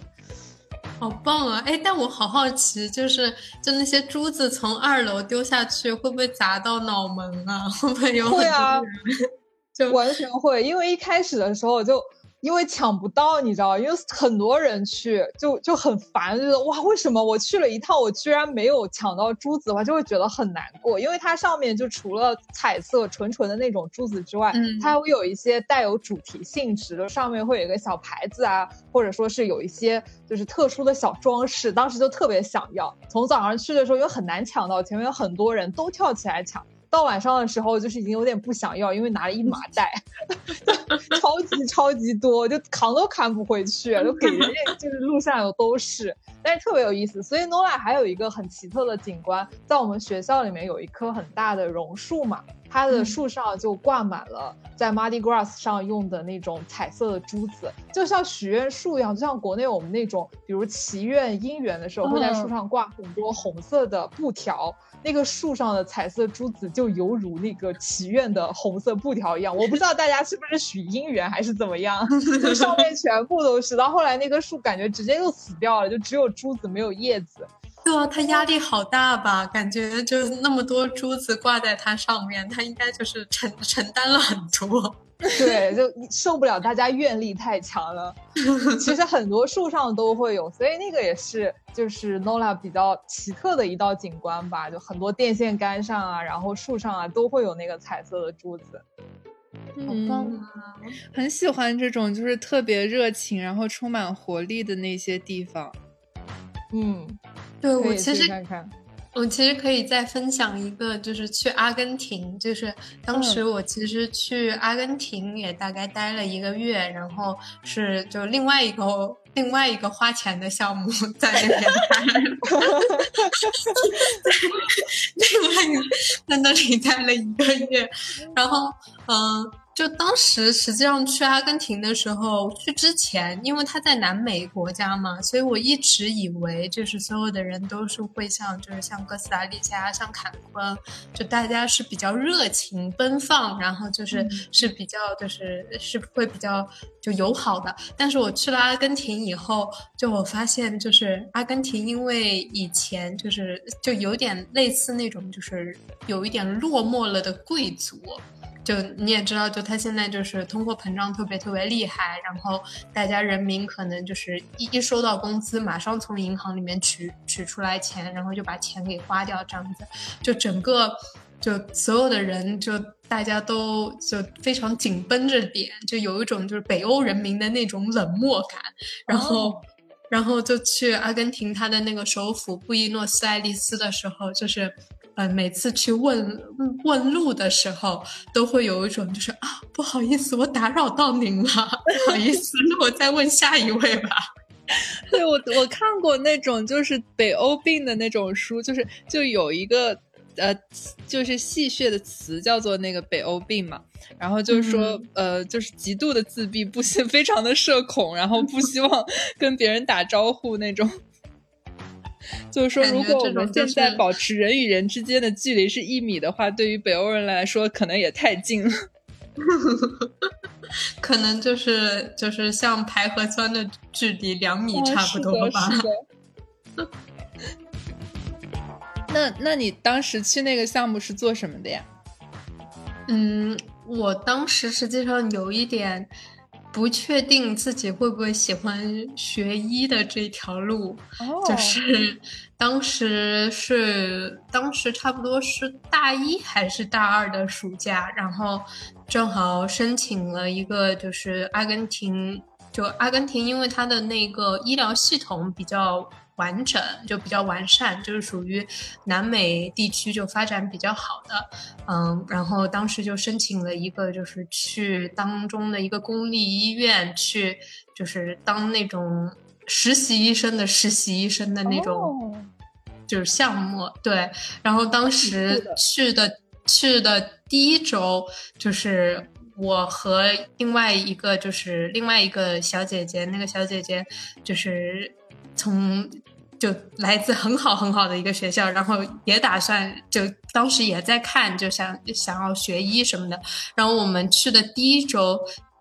好棒啊！哎，但我好好奇，就是就那些珠子从二楼丢下去，会不会砸到脑门啊？[laughs] 会不会有？会啊，[laughs] 就完全会，因为一开始的时候就。因为抢不到，你知道，因为很多人去，就就很烦，觉得哇，为什么我去了一趟，我居然没有抢到珠子的话，就会觉得很难过。因为它上面就除了彩色纯纯的那种珠子之外，它还会有一些带有主题性质的，上面会有一个小牌子啊，或者说是有一些就是特殊的小装饰。当时就特别想要，从早上去的时候又很难抢到，前面有很多人都跳起来抢。到晚上的时候，就是已经有点不想要，因为拿了一麻袋，[laughs] 超级超级多，就扛都扛不回去，就给人家就是路上有都是，但是特别有意思。所以 NOLA 还有一个很奇特的景观，在我们学校里面有一棵很大的榕树嘛，它的树上就挂满了在 Mardi Gras 上用的那种彩色的珠子，就像许愿树一样，就像国内我们那种，比如祈愿姻缘的时候会在树上挂很多红色的布条。那个树上的彩色珠子就犹如那个祈愿的红色布条一样，我不知道大家是不是许姻缘还是怎么样，就上面全部都是。到后来那棵树感觉直接就死掉了，就只有珠子没有叶子。对啊，它压力好大吧？感觉就那么多珠子挂在它上面，它应该就是承承担了很多。[laughs] 对，就受不了大家愿力太强了。[laughs] 其实很多树上都会有，所以那个也是就是 NOLA 比较奇特的一道景观吧。就很多电线杆上啊，然后树上啊，都会有那个彩色的珠子。好棒啊！很喜欢这种就是特别热情，然后充满活力的那些地方。嗯，对我其实看看。我其实可以再分享一个，就是去阿根廷，就是当时我其实去阿根廷也大概待了一个月，然后是就另外一个另外一个花钱的项目在那边待，[laughs] 另外一个在那里待了一个月，然后嗯。就当时实际上去阿根廷的时候，去之前，因为他在南美国家嘛，所以我一直以为就是所有的人都是会像就是像哥斯达黎加、像坎昆，就大家是比较热情奔放，然后就是是比较就是是会比较就友好的。但是我去了阿根廷以后，就我发现就是阿根廷因为以前就是就有点类似那种就是有一点落寞了的贵族。就你也知道，就他现在就是通货膨胀特别特别厉害，然后大家人民可能就是一一收到工资，马上从银行里面取取出来钱，然后就把钱给花掉，这样子，就整个就所有的人就大家都就非常紧绷着点，就有一种就是北欧人民的那种冷漠感，然后。然后就去阿根廷，他的那个首府布宜诺斯艾利斯的时候，就是，呃，每次去问问路的时候，都会有一种就是啊，不好意思，我打扰到您了，不好意思，那我再问下一位吧。[laughs] 对我我看过那种就是北欧病的那种书，就是就有一个。呃，就是戏谑的词叫做那个北欧病嘛，然后就是说，呃，就是极度的自闭，不希非常的社恐，然后不希望跟别人打招呼那种。就是说，如果我们现在保持人与人之间的距离是一米的话，对于北欧人来说，可能也太近了。[laughs] 可能就是就是像排核酸的距离两米差不多吧。[laughs] 那那你当时去那个项目是做什么的呀？嗯，我当时实际上有一点不确定自己会不会喜欢学医的这条路，就是 [laughs] 当时是当时差不多是大一还是大二的暑假，然后正好申请了一个就是阿根廷，就阿根廷，因为它的那个医疗系统比较。完整就比较完善，就是属于南美地区就发展比较好的，嗯，然后当时就申请了一个，就是去当中的一个公立医院去，就是当那种实习医生的实习医生的那种，就是项目，对，然后当时去的去的第一周，就是我和另外一个就是另外一个小姐姐，那个小姐姐就是从。就来自很好很好的一个学校，然后也打算就当时也在看，就想想要学医什么的。然后我们去的第一周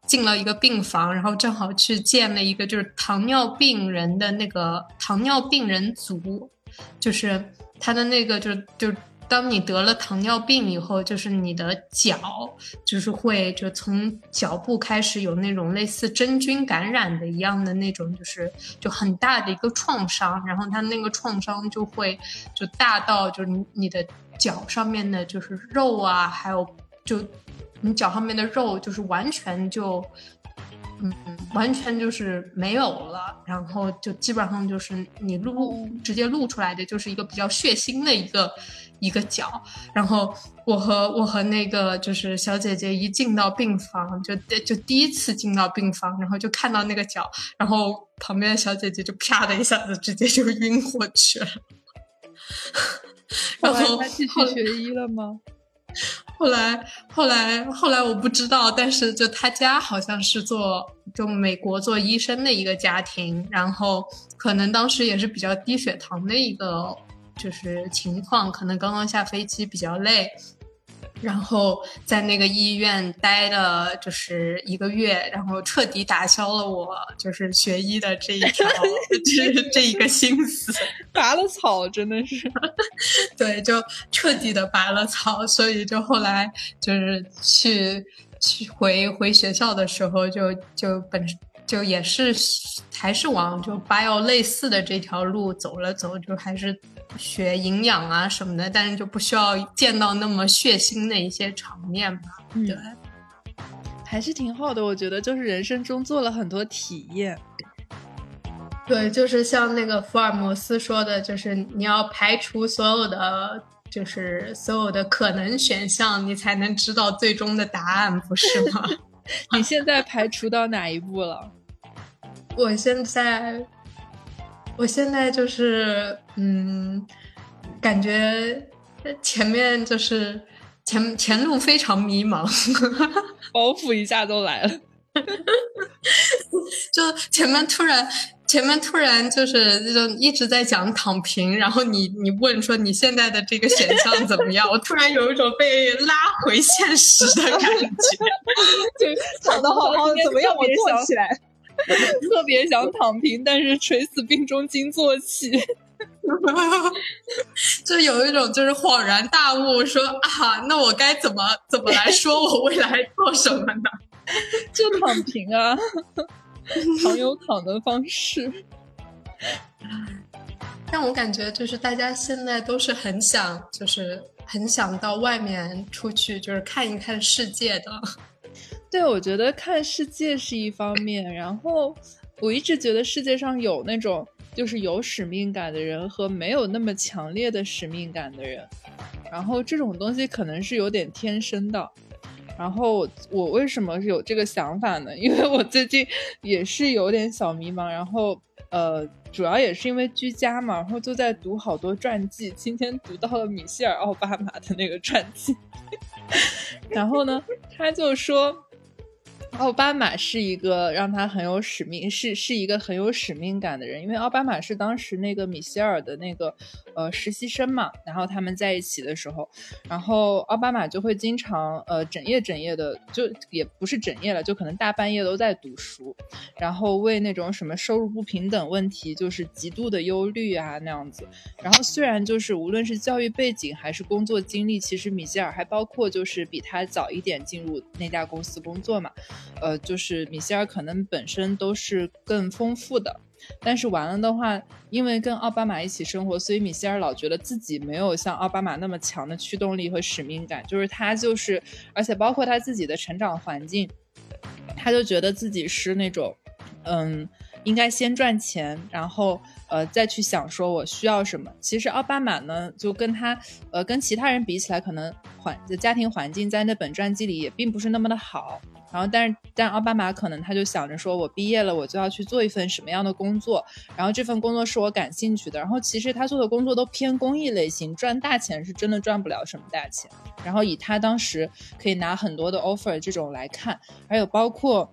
进了一个病房，然后正好去见了一个就是糖尿病人的那个糖尿病人组，就是他的那个就就。当你得了糖尿病以后，就是你的脚就是会就从脚部开始有那种类似真菌感染的一样的那种，就是就很大的一个创伤，然后它那个创伤就会就大到就是你的脚上面的就是肉啊，还有就你脚上面的肉就是完全就嗯完全就是没有了，然后就基本上就是你录直接录出来的就是一个比较血腥的一个。一个脚，然后我和我和那个就是小姐姐一进到病房，就就第一次进到病房，然后就看到那个脚，然后旁边的小姐姐就啪的一下子直接就晕过去了。[laughs] 然后她继续学医了吗？[laughs] 后来后来后来我不知道，但是就他家好像是做就美国做医生的一个家庭，然后可能当时也是比较低血糖的一个。就是情况，可能刚刚下飞机比较累，然后在那个医院待了就是一个月，然后彻底打消了我就是学医的这一 [laughs] 条，这这一个心思，拔了草，真的是，[laughs] 对，就彻底的拔了草，所以就后来就是去去回回学校的时候，就就本就也是还是往就 bio 类似的这条路走了走，就还是。学营养啊什么的，但是就不需要见到那么血腥的一些场面吧？对，还是挺好的。我觉得就是人生中做了很多体验。对，就是像那个福尔摩斯说的，就是你要排除所有的，就是所有的可能选项，你才能知道最终的答案，不是吗？[laughs] 你现在排除到哪一步了？[laughs] 我现在。我现在就是，嗯，感觉前面就是前前路非常迷茫，[laughs] 包袱一下都来了，就前面突然前面突然就是就一直在讲躺平，然后你你问说你现在的这个选项怎么样？我突然有一种被拉回现实的感觉，[laughs] 就躺的 [laughs] 好好的，怎么样？我坐起来。[laughs] 特别想躺平，但是垂死病中惊坐起。[laughs] 就有一种就是恍然大悟，说啊，那我该怎么怎么来说我未来做什么呢？[laughs] 就躺平啊，躺有躺的方式。但我感觉就是大家现在都是很想，就是很想到外面出去，就是看一看世界的。对，我觉得看世界是一方面，然后我一直觉得世界上有那种就是有使命感的人和没有那么强烈的使命感的人，然后这种东西可能是有点天生的。然后我为什么有这个想法呢？[laughs] 因为我最近也是有点小迷茫，然后呃，主要也是因为居家嘛，然后就在读好多传记。今天读到了米歇尔奥巴马的那个传记，[laughs] 然后呢，他就说。奥巴马是一个让他很有使命，是是一个很有使命感的人，因为奥巴马是当时那个米歇尔的那个呃实习生嘛，然后他们在一起的时候，然后奥巴马就会经常呃整夜整夜的，就也不是整夜了，就可能大半夜都在读书，然后为那种什么收入不平等问题就是极度的忧虑啊那样子，然后虽然就是无论是教育背景还是工作经历，其实米歇尔还包括就是比他早一点进入那家公司工作嘛。呃，就是米歇尔可能本身都是更丰富的，但是完了的话，因为跟奥巴马一起生活，所以米歇尔老觉得自己没有像奥巴马那么强的驱动力和使命感。就是他就是，而且包括他自己的成长环境，他就觉得自己是那种，嗯，应该先赚钱，然后呃再去想说我需要什么。其实奥巴马呢，就跟他呃跟其他人比起来，可能环家庭环境在那本传记里也并不是那么的好。然后，但是，但奥巴马可能他就想着说，我毕业了，我就要去做一份什么样的工作，然后这份工作是我感兴趣的。然后，其实他做的工作都偏公益类型，赚大钱是真的赚不了什么大钱。然后，以他当时可以拿很多的 offer 这种来看，还有包括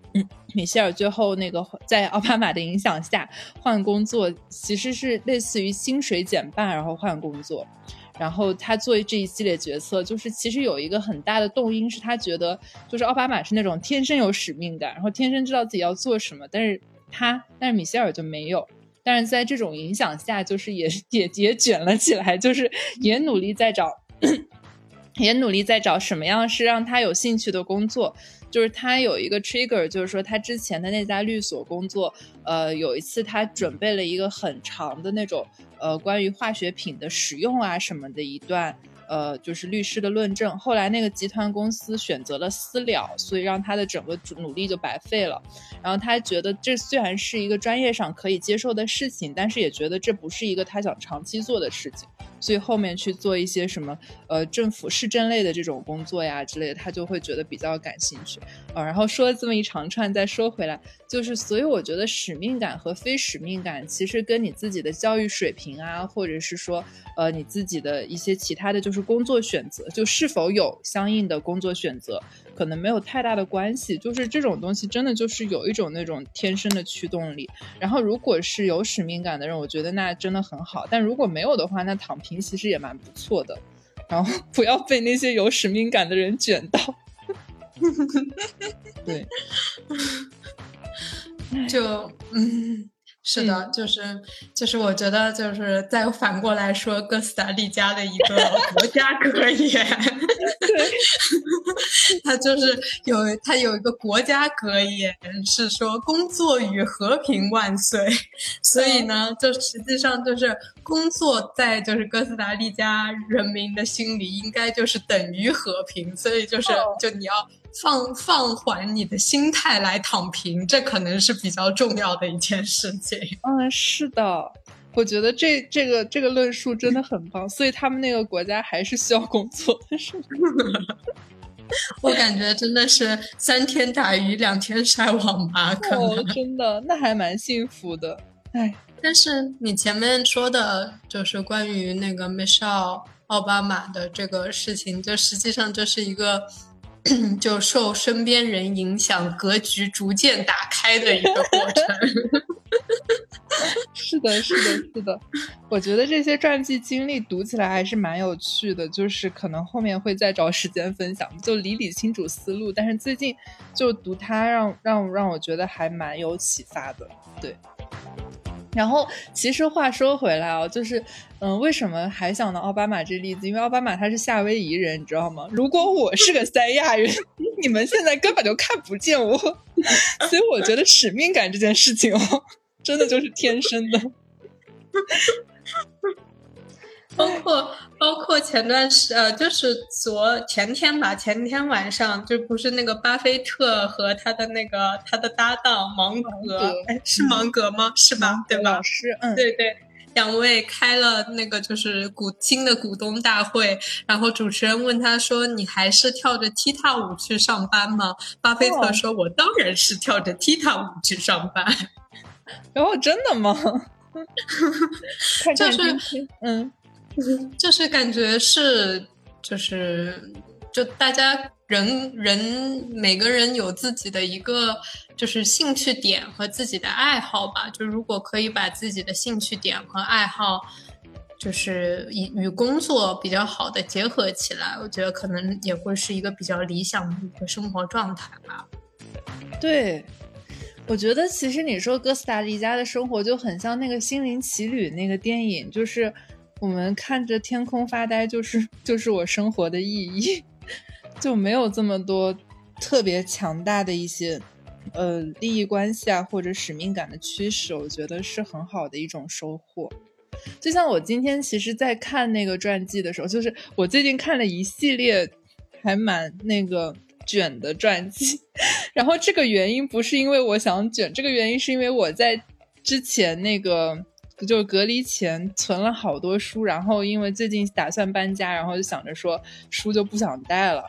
米歇尔最后那个在奥巴马的影响下换工作，其实是类似于薪水减半，然后换工作。然后他做这一系列决策，就是其实有一个很大的动因，是他觉得就是奥巴马是那种天生有使命感，然后天生知道自己要做什么，但是他但是米歇尔就没有，但是在这种影响下，就是也也也卷了起来，就是也努力在找，[coughs] 也努力在找什么样是让他有兴趣的工作。就是他有一个 trigger，就是说他之前的那家律所工作，呃，有一次他准备了一个很长的那种，呃，关于化学品的使用啊什么的一段。呃，就是律师的论证。后来那个集团公司选择了私了，所以让他的整个努力就白费了。然后他觉得这虽然是一个专业上可以接受的事情，但是也觉得这不是一个他想长期做的事情。所以后面去做一些什么呃政府市政类的这种工作呀之类的，他就会觉得比较感兴趣。呃，然后说了这么一长串，再说回来，就是所以我觉得使命感和非使命感其实跟你自己的教育水平啊，或者是说呃你自己的一些其他的就是。工作选择就是否有相应的工作选择，可能没有太大的关系。就是这种东西真的就是有一种那种天生的驱动力。然后如果是有使命感的人，我觉得那真的很好。但如果没有的话，那躺平其实也蛮不错的。然后不要被那些有使命感的人卷到。[laughs] 对，[laughs] 就嗯。是的，就是就是，我觉得就是再反过来说，哥斯达黎加的一个国家格言，对，[laughs] 他就是有他有一个国家格言是说“工作与和平万岁”，所以呢，就实际上就是工作在就是哥斯达黎加人民的心里应该就是等于和平，所以就是就你要。放放缓你的心态来躺平，这可能是比较重要的一件事情。嗯，是的，我觉得这这个这个论述真的很棒。所以他们那个国家还是需要工作的，是吗？[laughs] 我感觉真的是三天打鱼两天晒网吧，可能真的那还蛮幸福的。哎，但是你前面说的就是关于那个 Michelle 奥巴马的这个事情，就实际上就是一个。就受身边人影响，格局逐渐打开的一个过程。是的，是的，是的。我觉得这些传记经历读起来还是蛮有趣的，就是可能后面会再找时间分享，就理理清楚思路。但是最近就读它，让让让我觉得还蛮有启发的。对。然后，其实话说回来啊，就是，嗯，为什么还想到奥巴马这例子？因为奥巴马他是夏威夷人，你知道吗？如果我是个三亚人，[laughs] 你们现在根本就看不见我，[laughs] 所以我觉得使命感这件事情哦，真的就是天生的。[laughs] 包括包括前段时呃，就是昨前天吧，前天晚上就不是那个巴菲特和他的那个他的搭档芒格，哎，是芒格吗？是吧？对吧？老师，嗯，对对，两位开了那个就是股新的股东大会，然后主持人问他说：“你还是跳着踢踏舞去上班吗？”巴菲特说：“我当然是跳着踢踏舞去上班。”然后真的吗？[laughs] 就是嗯。就是感觉是，就是就大家人人每个人有自己的一个就是兴趣点和自己的爱好吧。就如果可以把自己的兴趣点和爱好，就是与与工作比较好的结合起来，我觉得可能也会是一个比较理想的一个生活状态吧。对，我觉得其实你说哥斯达黎加的生活就很像那个《心灵奇旅》那个电影，就是。我们看着天空发呆，就是就是我生活的意义，[laughs] 就没有这么多特别强大的一些呃利益关系啊或者使命感的驱使，我觉得是很好的一种收获。就像我今天其实，在看那个传记的时候，就是我最近看了一系列还蛮那个卷的传记，[laughs] 然后这个原因不是因为我想卷，这个原因是因为我在之前那个。就隔离前存了好多书，然后因为最近打算搬家，然后就想着说书就不想带了，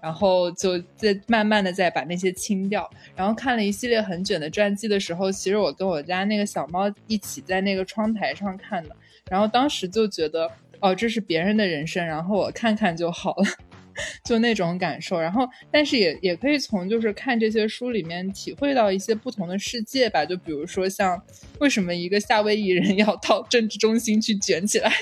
然后就在慢慢的再把那些清掉。然后看了一系列很卷的传记的时候，其实我跟我家那个小猫一起在那个窗台上看的，然后当时就觉得哦，这是别人的人生，然后我看看就好了。就那种感受，然后，但是也也可以从就是看这些书里面体会到一些不同的世界吧。就比如说像为什么一个夏威夷人 [laughs] 要到政治中心去卷起来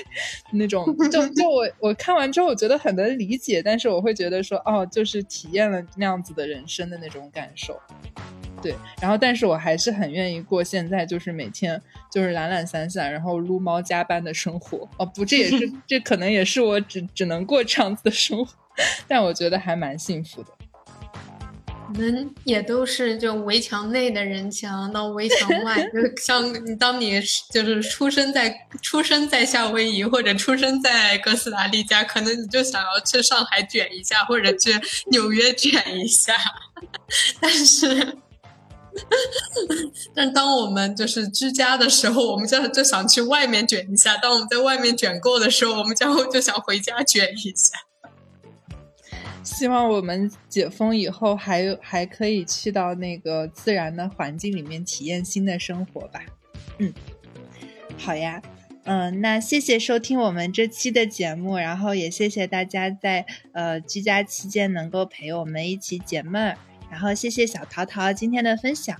那种，就就我我看完之后我觉得很能理解，但是我会觉得说哦，就是体验了那样子的人生的那种感受。对，然后但是我还是很愿意过现在就是每天就是懒懒散散，然后撸猫加班的生活。哦不，这也是 [laughs] 这可能也是我只只能过这样子的生活。[laughs] 但我觉得还蛮幸福的。我们也都是就围墙内的人，墙到围墙外，[laughs] 就像你当你就是出生在出生在夏威夷或者出生在哥斯达黎加，可能你就想要去上海卷一下，或者去纽约卷一下。但是，[laughs] 但当我们就是居家的时候，我们就就想去外面卷一下；当我们在外面卷够的时候，我们就就想回家卷一下。希望我们解封以后还有还可以去到那个自然的环境里面体验新的生活吧。嗯，好呀，嗯，那谢谢收听我们这期的节目，然后也谢谢大家在呃居家期间能够陪我们一起解闷儿，然后谢谢小桃桃今天的分享。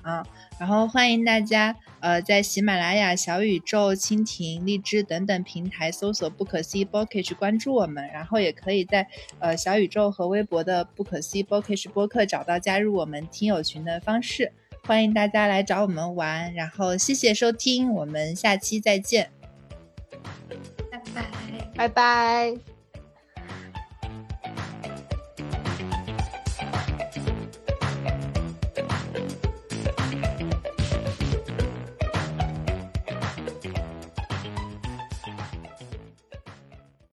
然后欢迎大家，呃，在喜马拉雅、小宇宙、蜻蜓、荔枝等等平台搜索“不可思议 Bookish” 关注我们，然后也可以在呃小宇宙和微博的“不可思议 Bookish” 播客找到加入我们听友群的方式。欢迎大家来找我们玩，然后谢谢收听，我们下期再见，拜拜，拜拜。